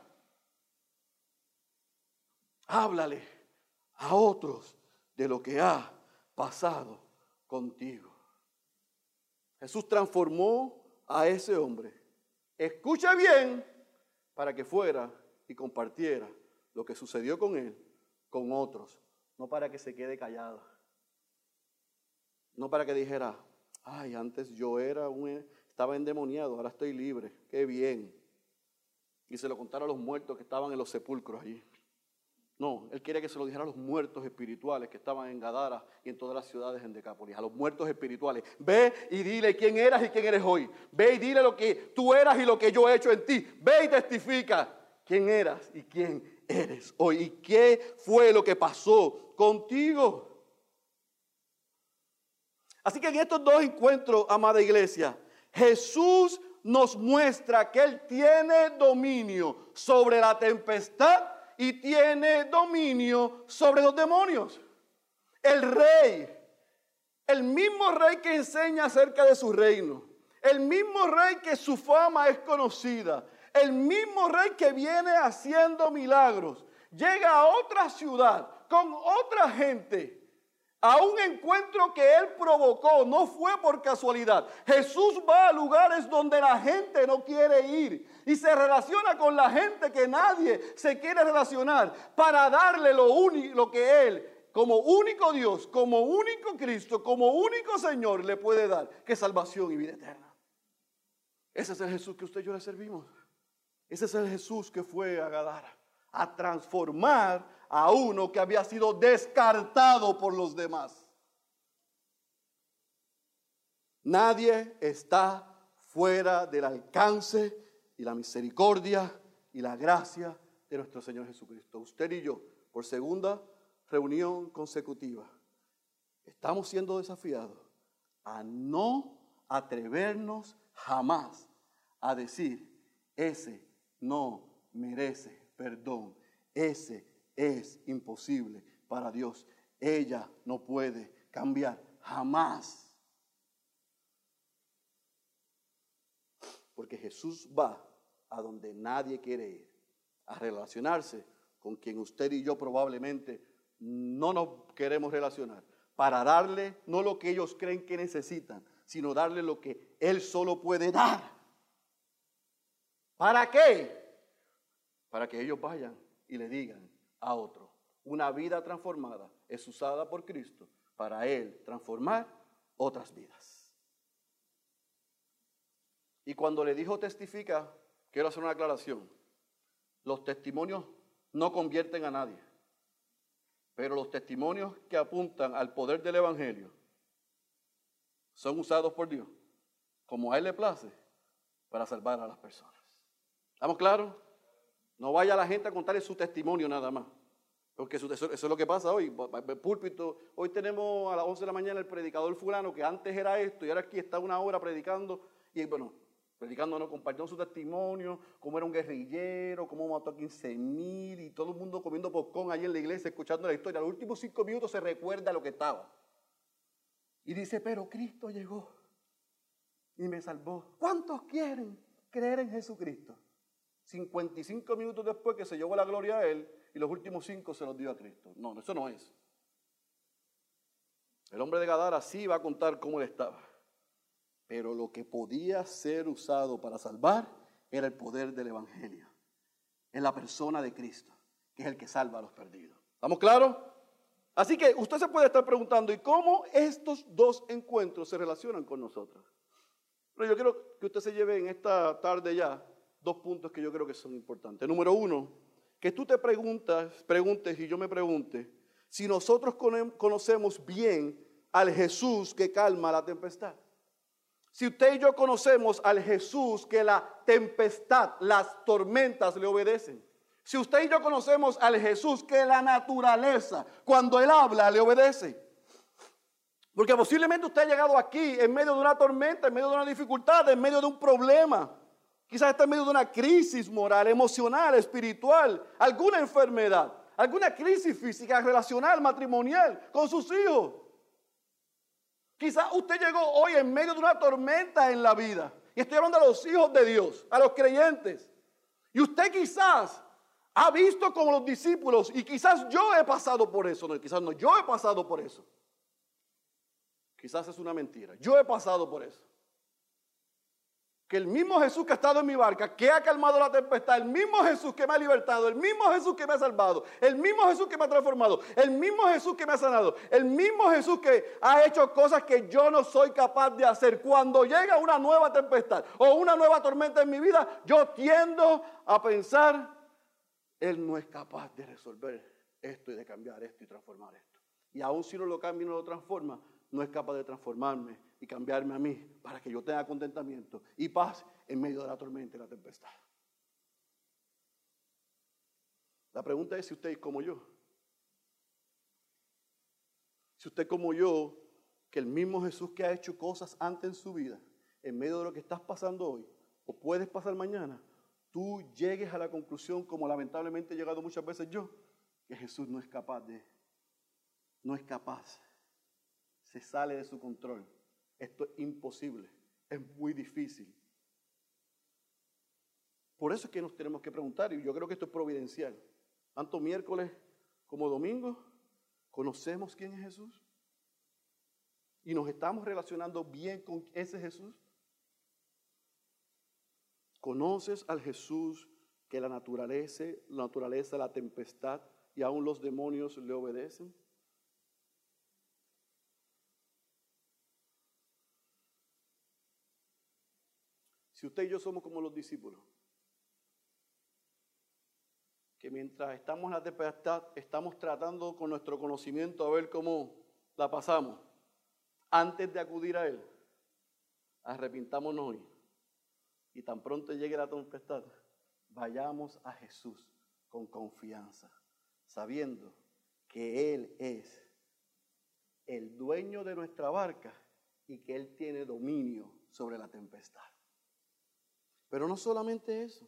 Háblale a otros de lo que ha pasado contigo. Jesús transformó a ese hombre. Escucha bien para que fuera y compartiera lo que sucedió con él con otros no para que se quede callado. No para que dijera, ay, antes yo era un, estaba endemoniado, ahora estoy libre, qué bien. Y se lo contara a los muertos que estaban en los sepulcros allí. No, él quiere que se lo dijera a los muertos espirituales que estaban en Gadara y en todas las ciudades en Decápolis, a los muertos espirituales. Ve y dile quién eras y quién eres hoy. Ve y dile lo que tú eras y lo que yo he hecho en ti. Ve y testifica quién eras y quién eres hoy y qué fue lo que pasó contigo. Así que en estos dos encuentros, amada iglesia, Jesús nos muestra que Él tiene dominio sobre la tempestad y tiene dominio sobre los demonios. El rey, el mismo rey que enseña acerca de su reino, el mismo rey que su fama es conocida, el mismo rey que viene haciendo milagros llega a otra ciudad con otra gente a un encuentro que él provocó, no fue por casualidad. Jesús va a lugares donde la gente no quiere ir y se relaciona con la gente que nadie se quiere relacionar para darle lo, lo que él como único Dios, como único Cristo, como único Señor le puede dar, que salvación y vida eterna. Ese es el Jesús que usted y yo le servimos. Ese es el Jesús que fue a Gadara a transformar a uno que había sido descartado por los demás. Nadie está fuera del alcance y la misericordia y la gracia de nuestro Señor Jesucristo. Usted y yo, por segunda reunión consecutiva, estamos siendo desafiados a no atrevernos jamás a decir, ese no merece perdón. Ese es imposible para Dios. Ella no puede cambiar jamás. Porque Jesús va a donde nadie quiere ir, a relacionarse con quien usted y yo probablemente no nos queremos relacionar, para darle no lo que ellos creen que necesitan, sino darle lo que Él solo puede dar. ¿Para qué? Para que ellos vayan y le digan a otro. Una vida transformada es usada por Cristo para Él transformar otras vidas. Y cuando le dijo testifica, quiero hacer una aclaración. Los testimonios no convierten a nadie, pero los testimonios que apuntan al poder del Evangelio son usados por Dios, como a Él le place, para salvar a las personas. ¿Estamos claros? No vaya la gente a contarle su testimonio nada más. Porque eso, es lo que pasa hoy. Púlpito, hoy tenemos a las 11 de la mañana el predicador fulano que antes era esto y ahora aquí está una hora predicando. Y bueno, predicando, no, compartiendo su testimonio, cómo era un guerrillero, cómo mató a 15 mil y todo el mundo comiendo popcorn ahí en la iglesia, escuchando la historia. Los últimos cinco minutos se recuerda lo que estaba. Y dice, pero Cristo llegó y me salvó. ¿Cuántos quieren creer en Jesucristo? 55 minutos después que se llevó la gloria a Él y los últimos cinco se los dio a Cristo. No, eso no es. El hombre de Gadara sí va a contar cómo él estaba. Pero lo que podía ser usado para salvar era el poder del Evangelio. En la persona de Cristo, que es el que salva a los perdidos. ¿Estamos claros? Así que usted se puede estar preguntando, ¿y cómo estos dos encuentros se relacionan con nosotros? Pero yo quiero que usted se lleve en esta tarde ya dos puntos que yo creo que son importantes. Número uno, que tú te preguntas, preguntes y yo me pregunte, si nosotros conocemos bien al Jesús que calma la tempestad. Si usted y yo conocemos al Jesús que la tempestad, las tormentas le obedecen. Si usted y yo conocemos al Jesús que la naturaleza, cuando Él habla, le obedece. Porque posiblemente usted ha llegado aquí en medio de una tormenta, en medio de una dificultad, en medio de un problema. Quizás está en medio de una crisis moral, emocional, espiritual, alguna enfermedad, alguna crisis física, relacional, matrimonial, con sus hijos. Quizás usted llegó hoy en medio de una tormenta en la vida. Y estoy hablando a los hijos de Dios, a los creyentes. Y usted quizás ha visto como los discípulos, y quizás yo he pasado por eso, no, quizás no, yo he pasado por eso. Quizás es una mentira, yo he pasado por eso. Que el mismo Jesús que ha estado en mi barca, que ha calmado la tempestad, el mismo Jesús que me ha libertado, el mismo Jesús que me ha salvado, el mismo Jesús que me ha transformado, el mismo Jesús que me ha sanado, el mismo Jesús que ha hecho cosas que yo no soy capaz de hacer. Cuando llega una nueva tempestad o una nueva tormenta en mi vida, yo tiendo a pensar, Él no es capaz de resolver esto y de cambiar esto y transformar esto. Y aún si no lo cambia y no lo transforma, no es capaz de transformarme y cambiarme a mí para que yo tenga contentamiento y paz en medio de la tormenta y la tempestad. La pregunta es si usted es como yo. Si usted como yo, que el mismo Jesús que ha hecho cosas antes en su vida, en medio de lo que estás pasando hoy, o puedes pasar mañana, tú llegues a la conclusión, como lamentablemente he llegado muchas veces yo, que Jesús no es capaz de, no es capaz se sale de su control. Esto es imposible, es muy difícil. Por eso es que nos tenemos que preguntar, y yo creo que esto es providencial. Tanto miércoles como domingo, ¿conocemos quién es Jesús? ¿Y nos estamos relacionando bien con ese Jesús? ¿Conoces al Jesús que la naturaleza, la naturaleza, la tempestad y aún los demonios le obedecen? Si usted y yo somos como los discípulos, que mientras estamos en la tempestad, estamos tratando con nuestro conocimiento a ver cómo la pasamos, antes de acudir a Él, arrepintámonos hoy. Y tan pronto llegue la tempestad, vayamos a Jesús con confianza, sabiendo que Él es el dueño de nuestra barca y que Él tiene dominio sobre la tempestad. Pero no solamente eso.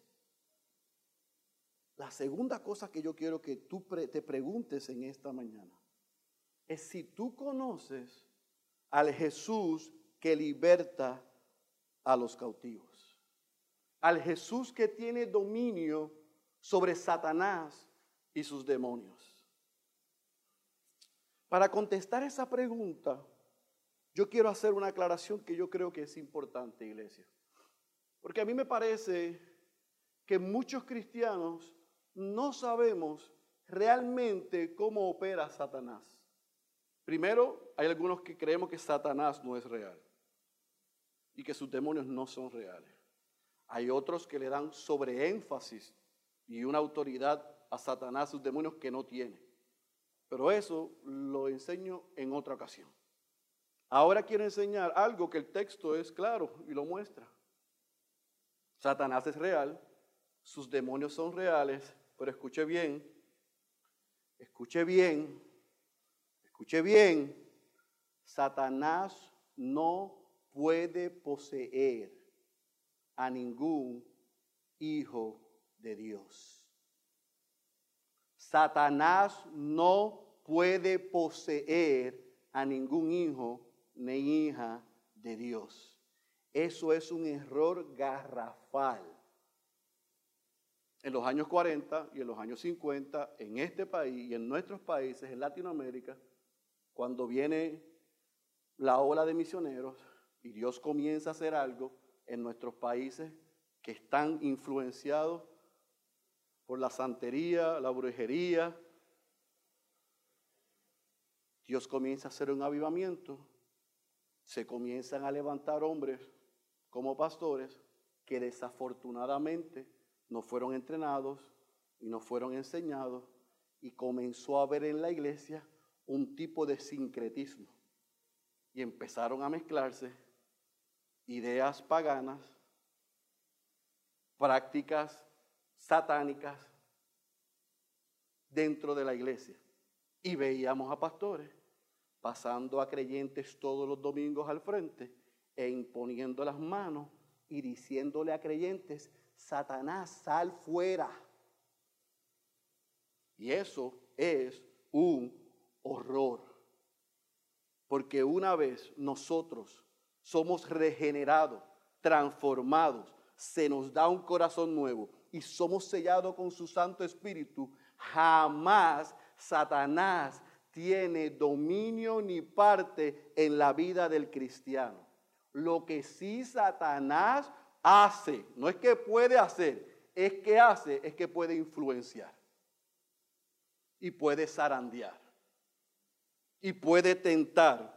La segunda cosa que yo quiero que tú te preguntes en esta mañana es si tú conoces al Jesús que liberta a los cautivos. Al Jesús que tiene dominio sobre Satanás y sus demonios. Para contestar esa pregunta, yo quiero hacer una aclaración que yo creo que es importante, iglesia. Porque a mí me parece que muchos cristianos no sabemos realmente cómo opera Satanás. Primero, hay algunos que creemos que Satanás no es real y que sus demonios no son reales. Hay otros que le dan sobreénfasis y una autoridad a Satanás, sus demonios que no tiene. Pero eso lo enseño en otra ocasión. Ahora quiero enseñar algo que el texto es claro y lo muestra. Satanás es real, sus demonios son reales, pero escuche bien, escuche bien, escuche bien, Satanás no puede poseer a ningún hijo de Dios. Satanás no puede poseer a ningún hijo ni hija de Dios. Eso es un error garrafal. En los años 40 y en los años 50, en este país y en nuestros países, en Latinoamérica, cuando viene la ola de misioneros y Dios comienza a hacer algo en nuestros países que están influenciados por la santería, la brujería. Dios comienza a hacer un avivamiento, se comienzan a levantar hombres como pastores que desafortunadamente no fueron entrenados y no fueron enseñados y comenzó a haber en la iglesia un tipo de sincretismo y empezaron a mezclarse ideas paganas, prácticas satánicas dentro de la iglesia. Y veíamos a pastores pasando a creyentes todos los domingos al frente e imponiendo las manos y diciéndole a creyentes, Satanás, sal fuera. Y eso es un horror. Porque una vez nosotros somos regenerados, transformados, se nos da un corazón nuevo y somos sellados con su Santo Espíritu, jamás Satanás tiene dominio ni parte en la vida del cristiano. Lo que sí Satanás hace, no es que puede hacer, es que hace, es que puede influenciar y puede zarandear y puede tentar.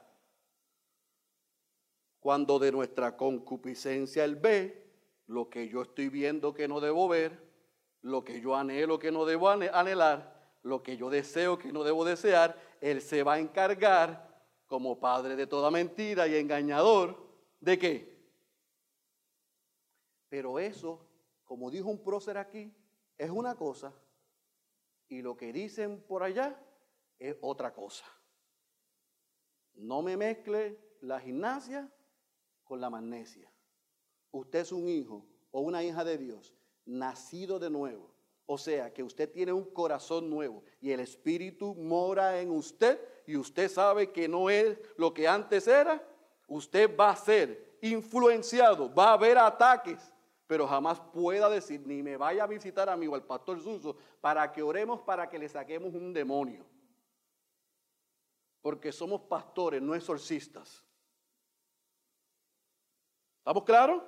Cuando de nuestra concupiscencia él ve lo que yo estoy viendo que no debo ver, lo que yo anhelo que no debo anhelar, lo que yo deseo que no debo desear, él se va a encargar como padre de toda mentira y engañador de qué. Pero eso, como dijo un prócer aquí, es una cosa y lo que dicen por allá es otra cosa. No me mezcle la gimnasia con la magnesia. Usted es un hijo o una hija de Dios, nacido de nuevo. O sea, que usted tiene un corazón nuevo y el Espíritu mora en usted y usted sabe que no es lo que antes era. Usted va a ser influenciado, va a haber ataques, pero jamás pueda decir, ni me vaya a visitar a mí o al pastor Suso para que oremos para que le saquemos un demonio. Porque somos pastores, no exorcistas. ¿Estamos claros?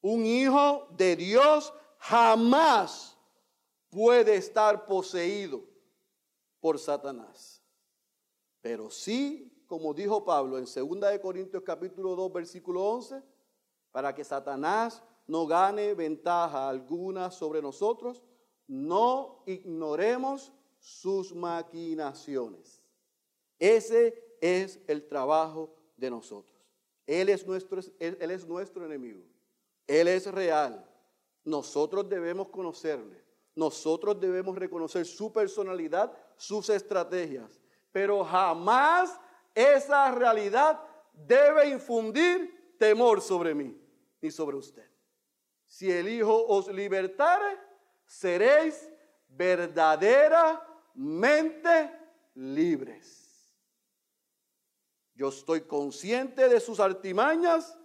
Un hijo de Dios jamás puede estar poseído por Satanás. Pero sí, como dijo Pablo en 2 de Corintios capítulo 2 versículo 11, para que Satanás no gane ventaja alguna sobre nosotros, no ignoremos sus maquinaciones. Ese es el trabajo de nosotros. Él es nuestro, él, es nuestro enemigo. Él es real. Nosotros debemos conocerle. Nosotros debemos reconocer su personalidad, sus estrategias. Pero jamás esa realidad debe infundir temor sobre mí ni sobre usted. Si el Hijo os libertare, seréis verdaderamente libres. Yo estoy consciente de sus artimañas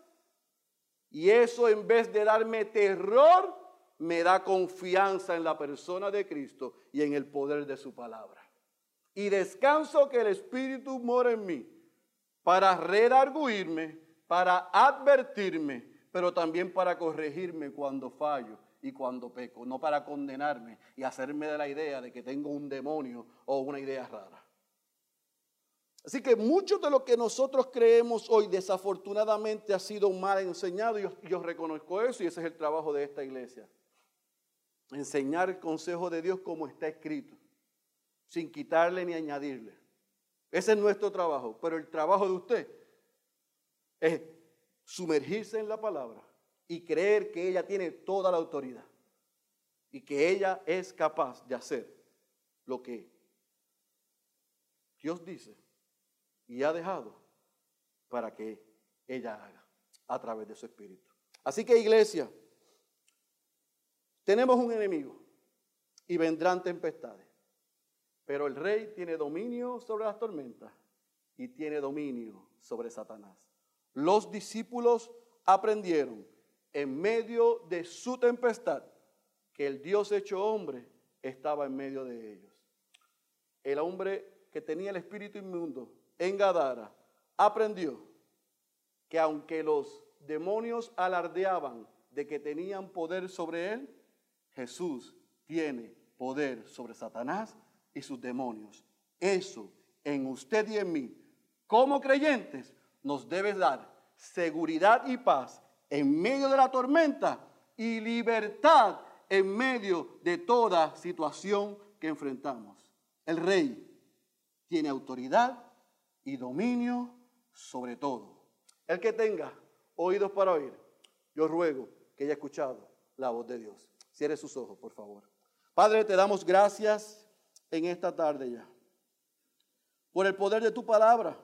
y eso en vez de darme terror, me da confianza en la persona de Cristo y en el poder de su palabra. Y descanso que el Espíritu mora en mí para redarguirme, para advertirme, pero también para corregirme cuando fallo y cuando peco, no para condenarme y hacerme de la idea de que tengo un demonio o una idea rara. Así que mucho de lo que nosotros creemos hoy desafortunadamente ha sido mal enseñado y yo, reconozco eso y ese es el trabajo de esta iglesia. Enseñar el consejo de Dios como está escrito, sin quitarle ni añadirle. Ese es nuestro trabajo, pero el trabajo de usted es sumergirse en la palabra y creer que ella tiene toda la autoridad y que ella es capaz de hacer lo que Dios dice y ha dejado para que ella haga a través de su espíritu. Así que iglesia, tenemos un enemigo y vendrán tempestades, pero el rey tiene dominio sobre las tormentas y tiene dominio sobre Satanás. Los discípulos aprendieron en medio de su tempestad que el Dios hecho hombre estaba en medio de ellos. El hombre que tenía el espíritu inmundo en Gadara aprendió que aunque los demonios alardeaban de que tenían poder sobre él, Jesús tiene poder sobre Satanás y sus demonios. Eso en usted y en mí, como creyentes, nos debe dar seguridad y paz en medio de la tormenta y libertad en medio de toda situación que enfrentamos. El rey tiene autoridad y dominio sobre todo. El que tenga oídos para oír, yo ruego que haya escuchado la voz de Dios. Cierre sus ojos, por favor. Padre, te damos gracias en esta tarde ya por el poder de tu palabra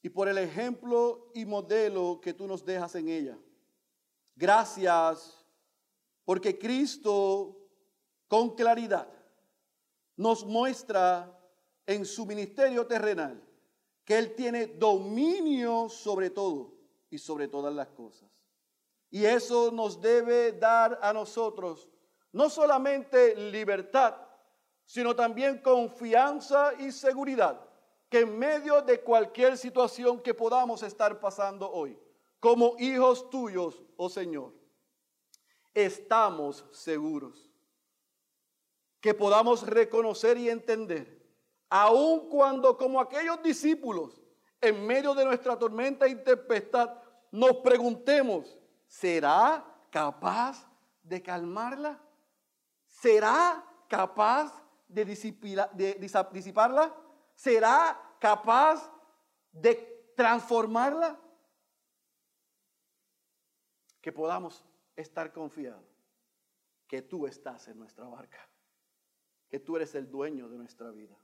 y por el ejemplo y modelo que tú nos dejas en ella. Gracias porque Cristo con claridad nos muestra en su ministerio terrenal que Él tiene dominio sobre todo y sobre todas las cosas. Y eso nos debe dar a nosotros no solamente libertad, sino también confianza y seguridad que en medio de cualquier situación que podamos estar pasando hoy, como hijos tuyos, oh Señor, estamos seguros. Que podamos reconocer y entender, aun cuando como aquellos discípulos, en medio de nuestra tormenta y tempestad, nos preguntemos, ¿será capaz de calmarla? ¿Será capaz de, disiparla? ¿Será capaz de transformarla? Que podamos estar confiados que tú estás en nuestra barca, que tú eres el dueño de nuestra vida,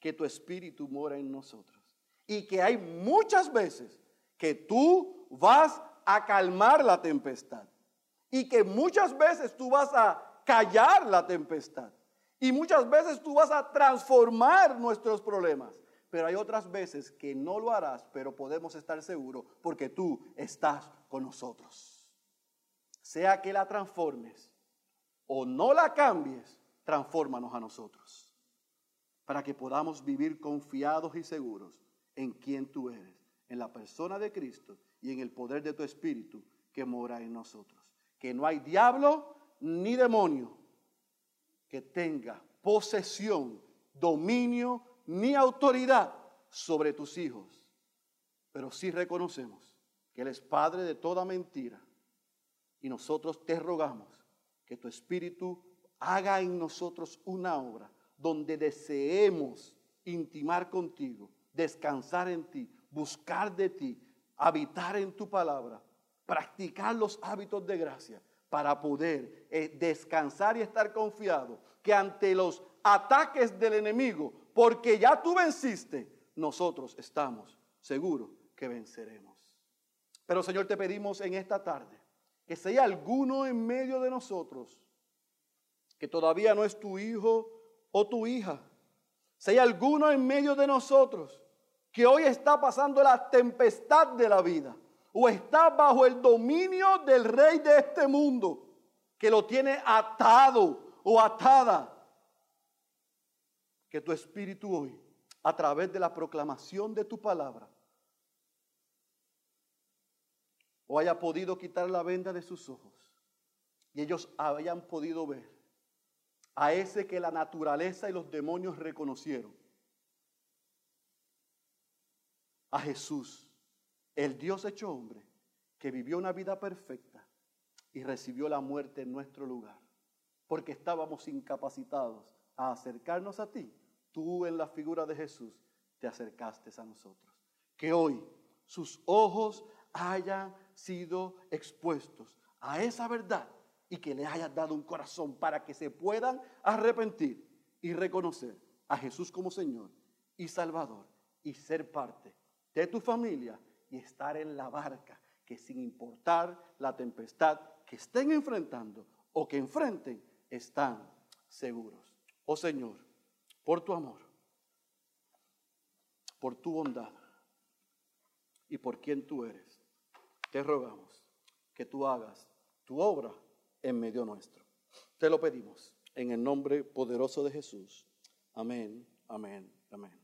que tu espíritu mora en nosotros y que hay muchas veces que tú vas a calmar la tempestad y que muchas veces tú vas a callar la tempestad y muchas veces tú vas a transformar nuestros problemas. Pero hay otras veces que no lo harás, pero podemos estar seguros porque tú estás con nosotros. Sea que la transformes o no la cambies, transfórmanos a nosotros. Para que podamos vivir confiados y seguros en quien tú eres, en la persona de Cristo y en el poder de tu Espíritu que mora en nosotros. Que no hay diablo ni demonio que tenga posesión, dominio ni autoridad sobre tus hijos. Pero sí reconocemos que Él es Padre de toda mentira. Y nosotros te rogamos que tu Espíritu haga en nosotros una obra donde deseemos intimar contigo, descansar en ti, buscar de ti, habitar en tu palabra, practicar los hábitos de gracia para poder eh, descansar y estar confiado que ante los ataques del enemigo, porque ya tú venciste, nosotros estamos seguros que venceremos. Pero Señor, te pedimos en esta tarde que si hay alguno en medio de nosotros que todavía no es tu hijo o tu hija, si hay alguno en medio de nosotros que hoy está pasando la tempestad de la vida, o está bajo el dominio del rey de este mundo que lo tiene atado o atada. Que tu espíritu hoy, a través de la proclamación de tu palabra, o haya podido quitar la venda de sus ojos y ellos hayan podido ver a ese que la naturaleza y los demonios reconocieron, a Jesús el Dios hecho hombre, que vivió una vida perfecta y recibió la muerte en nuestro lugar, porque estábamos incapacitados a acercarnos a ti, tú en la figura de Jesús te acercaste a nosotros. Que hoy sus ojos hayan sido expuestos a esa verdad y que le hayas dado un corazón para que se puedan arrepentir y reconocer a Jesús como Señor y Salvador y ser parte de tu familia y estar en la barca, que sin importar la tempestad que estén enfrentando o que enfrenten, están seguros. Oh Señor, por tu amor, por tu bondad y por quien tú eres, te rogamos que tú hagas tu obra en medio nuestro. Te lo pedimos en el nombre poderoso de Jesús. Amén, amén, amén.